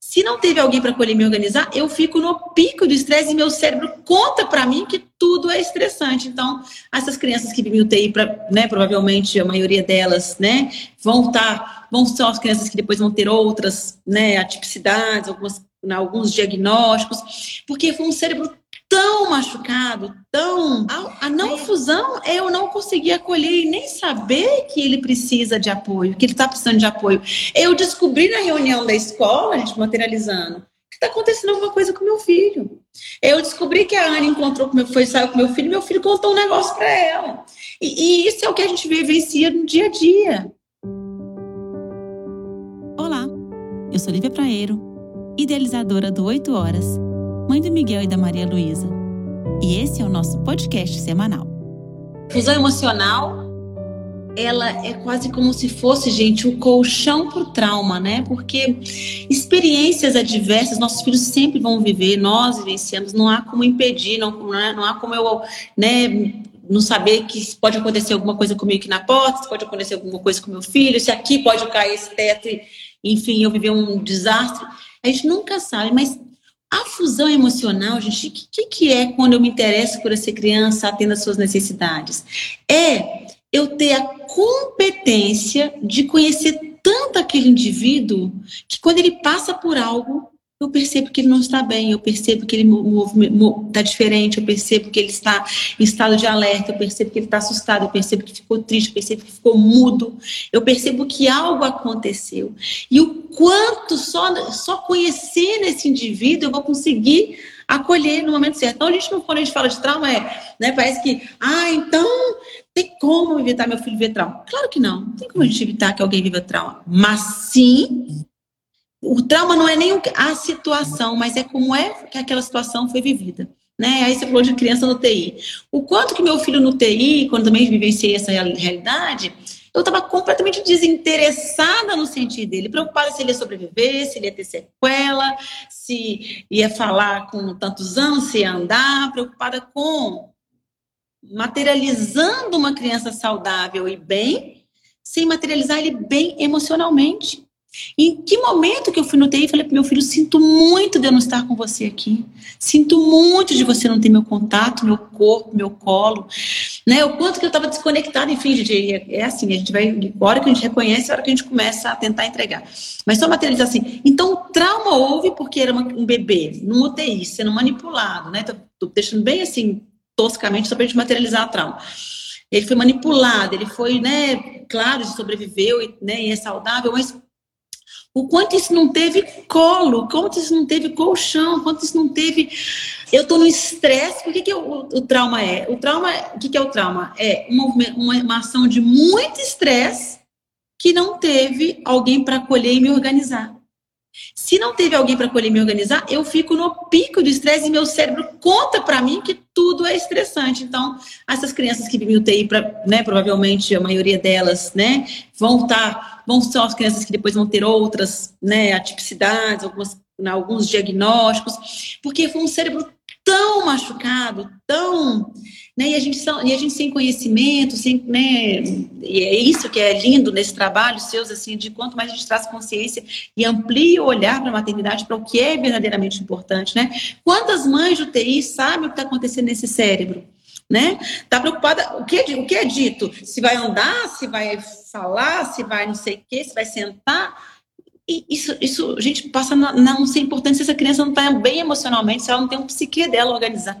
Se não teve alguém para e me organizar, eu fico no pico do estresse e meu cérebro conta para mim que tudo é estressante. Então, essas crianças que vivem UTI, pra, né, provavelmente a maioria delas, né, vão estar, tá, vão ser as crianças que depois vão ter outras, né, atipicidades, algumas, né, alguns diagnósticos, porque foi um cérebro tão machucado, tão. A, a, não fusão, eu não consegui acolher e nem saber que ele precisa de apoio, que ele está precisando de apoio. Eu descobri na reunião da escola, a gente materializando, que está acontecendo alguma coisa com meu filho. Eu descobri que a Ana encontrou com meu, foi saiu com meu filho, meu filho contou um negócio para ela. E, e isso é o que a gente vivencia no dia a dia. Olá, eu sou Lívia Praeiro, idealizadora do 8 Horas mãe do Miguel e da Maria Luísa. E esse é o nosso podcast semanal. Fusão emocional, ela é quase como se fosse, gente, um colchão para o trauma, né? Porque experiências adversas nossos filhos sempre vão viver, nós vivenciamos, não há como impedir, não, não, há como eu, né, não saber que pode acontecer alguma coisa comigo aqui na porta, se pode acontecer alguma coisa com meu filho, se aqui pode cair esse teto enfim, eu viver um desastre. A gente nunca sabe, mas a fusão emocional, gente, o que, que é quando eu me interesso por essa criança atendo às suas necessidades? É eu ter a competência de conhecer tanto aquele indivíduo que quando ele passa por algo, eu percebo que ele não está bem, eu percebo que ele está diferente, eu percebo que ele está em estado de alerta, eu percebo que ele está assustado, eu percebo que ficou triste, eu percebo que ficou mudo, eu percebo que algo aconteceu. E o quanto só, só conhecendo esse indivíduo eu vou conseguir acolher no momento certo. Então, a gente não, quando a gente fala de trauma, é, né, parece que, ah, então tem como evitar meu filho ver trauma? Claro que não, não tem como a gente evitar que alguém viva trauma, mas sim o trauma não é nem a situação, mas é como é que aquela situação foi vivida. Né? Aí você falou de criança no TI. O quanto que meu filho no TI, quando também vivenciei essa realidade, eu estava completamente desinteressada no sentido dele, preocupada se ele ia sobreviver, se ele ia ter sequela, se ia falar com tantos anos, se ia andar, preocupada com materializando uma criança saudável e bem, sem materializar ele bem emocionalmente. Em que momento que eu fui no TI e falei para meu filho, sinto muito de eu não estar com você aqui. Sinto muito de você não ter meu contato, meu corpo, meu colo. Né? O quanto que eu estava desconectada, enfim, gente, é assim, a gente vai, hora que a gente reconhece, a hora que a gente começa a tentar entregar. Mas só materializar assim. Então, trauma houve porque era uma, um bebê, num UTI, sendo manipulado, né? Tô, tô deixando bem assim, toscamente, só para a gente materializar o trauma ele foi manipulado, ele foi, né, claro, sobreviveu, né, e é saudável, mas o quanto isso não teve colo, quanto isso não teve colchão, quanto isso não teve. Eu estou no estresse. O que, que o, o, trauma é? O trauma, o que, que é o trauma? É uma, uma, uma ação de muito estresse que não teve alguém para acolher e me organizar. Se não teve alguém para acolher e me organizar, eu fico no pico do estresse e meu cérebro conta para mim que tudo é estressante. Então, essas crianças que vivem UTI, pra, né, provavelmente a maioria delas, né, vão estar, tá, vão ser as crianças que depois vão ter outras, né, atipicidades, algumas, né, alguns diagnósticos, porque foi um cérebro tão machucado, tão né? E, a gente, e a gente sem conhecimento, sem, né? E é isso que é lindo nesse trabalho seus, assim, de quanto mais a gente traz consciência e amplia o olhar para a maternidade, para o que é verdadeiramente importante, né? Quantas mães de UTI sabem o que está acontecendo nesse cérebro? Né? Tá preocupada, o que, é, o que é dito? Se vai andar, se vai falar, se vai não sei o quê, se vai sentar, e isso, isso, a gente passa a não ser importante se essa criança não está bem emocionalmente, se ela não tem um psique dela organizado.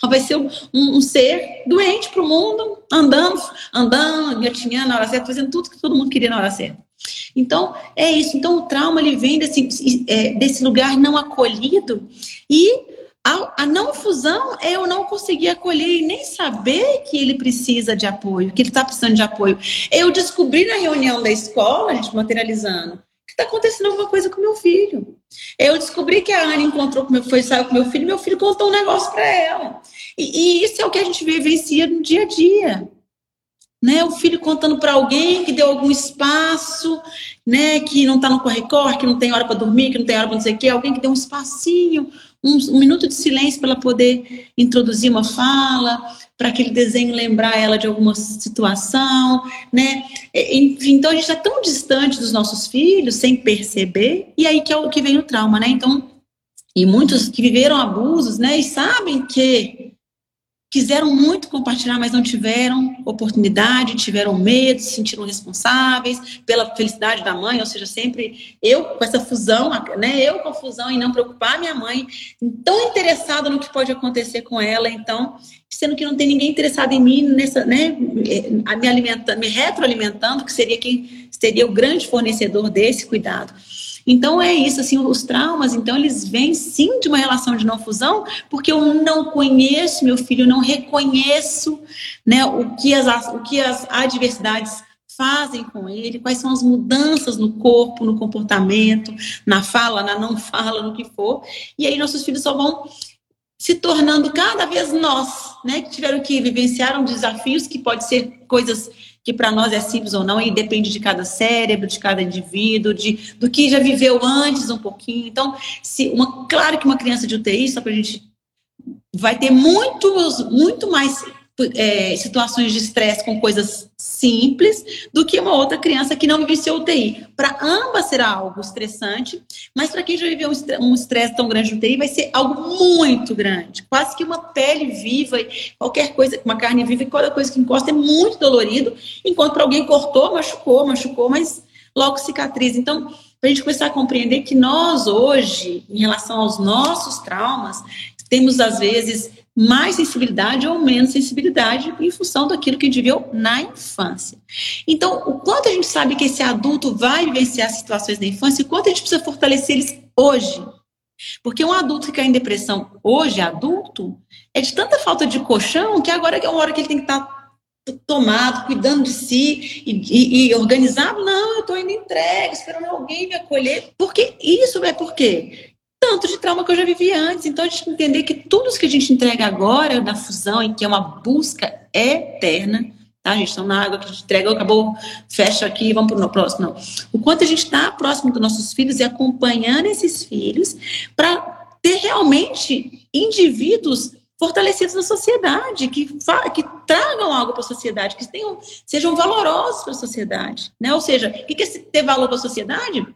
Ela vai ser um, um, ser doente para o mundo, andando, andando, gatinhando na hora certa, fazendo tudo que todo mundo queria na hora certa. Então, é isso. Então, o trauma ele vem desse, é, desse lugar não acolhido e a, a, não fusão é eu não conseguir acolher e nem saber que ele precisa de apoio, que ele está precisando de apoio. Eu descobri na reunião da escola, a gente materializando, está acontecendo alguma coisa com meu filho. Eu descobri que a Ana encontrou com meu, foi saiu com meu filho, meu filho contou um negócio para ela. E, e, isso é o que a gente vivencia no dia a dia. Né, o filho contando para alguém que deu algum espaço, né, que não está no corre-corre, que não tem hora para dormir, que não tem hora para não sei o quê, alguém que deu um espacinho, um, um, minuto de silêncio para ela poder introduzir uma fala, para aquele desenho lembrar ela de alguma situação, né? Enfim, então a gente está tão distante dos nossos filhos sem perceber, e aí que é o que vem o trauma, né? Então, e muitos que viveram abusos, né, e sabem que quiseram muito compartilhar, mas não tiveram oportunidade, tiveram medo, se sentiram responsáveis pela felicidade da mãe, ou seja, sempre eu com essa fusão, né, eu com a fusão em não preocupar minha mãe, tão interessada no que pode acontecer com ela, então, sendo que não tem ninguém interessado em mim, nessa, né, me alimentando, me retroalimentando, que seria quem seria o grande fornecedor desse cuidado. Então é isso, assim, os traumas, então eles vêm sim de uma relação de não fusão, porque eu não conheço meu filho, eu não reconheço, né, o que as, o que as adversidades fazem com ele, quais são as mudanças no corpo, no comportamento, na fala, na não fala, no que for. E aí nossos filhos só vão se tornando cada vez nós, né, que tiveram que vivenciar desafios que pode ser coisas que para nós é simples ou não, e depende de cada cérebro, de cada indivíduo, de, do que já viveu antes um pouquinho. Então, se uma, claro que uma criança de UTI, só para a gente vai ter muitos, muito mais é, situações de estresse com coisas simples do que uma outra criança que não vivenciou UTI. Para ambas será algo estressante, mas para quem já viveu um estresse tão grande no UTI, vai ser algo muito grande. Quase que uma pele viva, qualquer coisa, uma carne viva, e qualquer coisa que encosta é muito dolorido, enquanto para alguém cortou, machucou, machucou, mas logo cicatriza. Então, para a gente começar a compreender que nós hoje, em relação aos nossos traumas, temos às vezes mais sensibilidade ou menos sensibilidade em função daquilo que viveu na infância. Então, o quanto a gente sabe que esse adulto vai vivenciar situações da infância e quanto a gente precisa fortalecer eles hoje. Porque um adulto que cai em depressão hoje, adulto, é de tanta falta de colchão que agora é uma hora que ele tem que estar tomado, cuidando de si e, e, e organizado. Não, eu estou indo entregue, esperando alguém me acolher. Porque isso é por quê? Tanto de trauma que eu já vivi antes. Então, a gente entender que tudo que a gente entrega agora na fusão, em que é uma busca eterna, tá, a gente? Então, na água que a gente entrega, acabou, fecha aqui, vamos para o próximo. Não. O quanto a gente está próximo dos nossos filhos e acompanhando esses filhos para ter realmente indivíduos fortalecidos na sociedade, que, que tragam algo para a sociedade, que tenham, sejam valorosos para a sociedade. Né? Ou seja, o que é ter valor para a sociedade?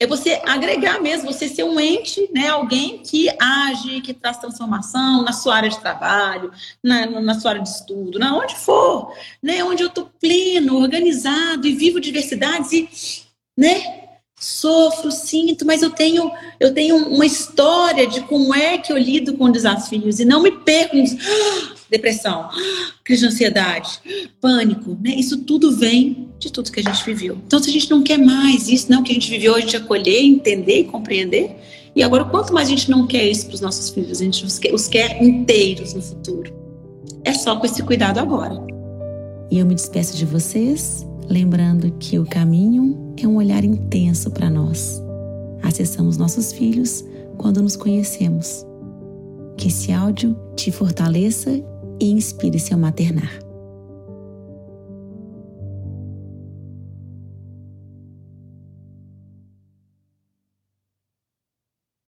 É você agregar mesmo, você ser um ente, né, alguém que age, que traz transformação na sua área de trabalho, na, na sua área de estudo, na onde for, né, onde eu estou pleno, organizado e vivo diversidades e, né, sofro, sinto, mas eu tenho, eu tenho uma história de como é que eu lido com desafios e não me perco em depressão, crise de ansiedade, pânico, né? Isso tudo vem de tudo que a gente viveu. Então, se a gente não quer mais isso, não que a gente viveu, a gente acolher, entender e compreender. E agora, quanto mais a gente não quer isso para os nossos filhos, a gente os quer, os quer inteiros no futuro. É só com esse cuidado agora. E eu me despeço de vocês, lembrando que o caminho é um olhar intenso para nós. Acessamos nossos filhos quando nos conhecemos. Que esse áudio te fortaleça e inspire seu maternar.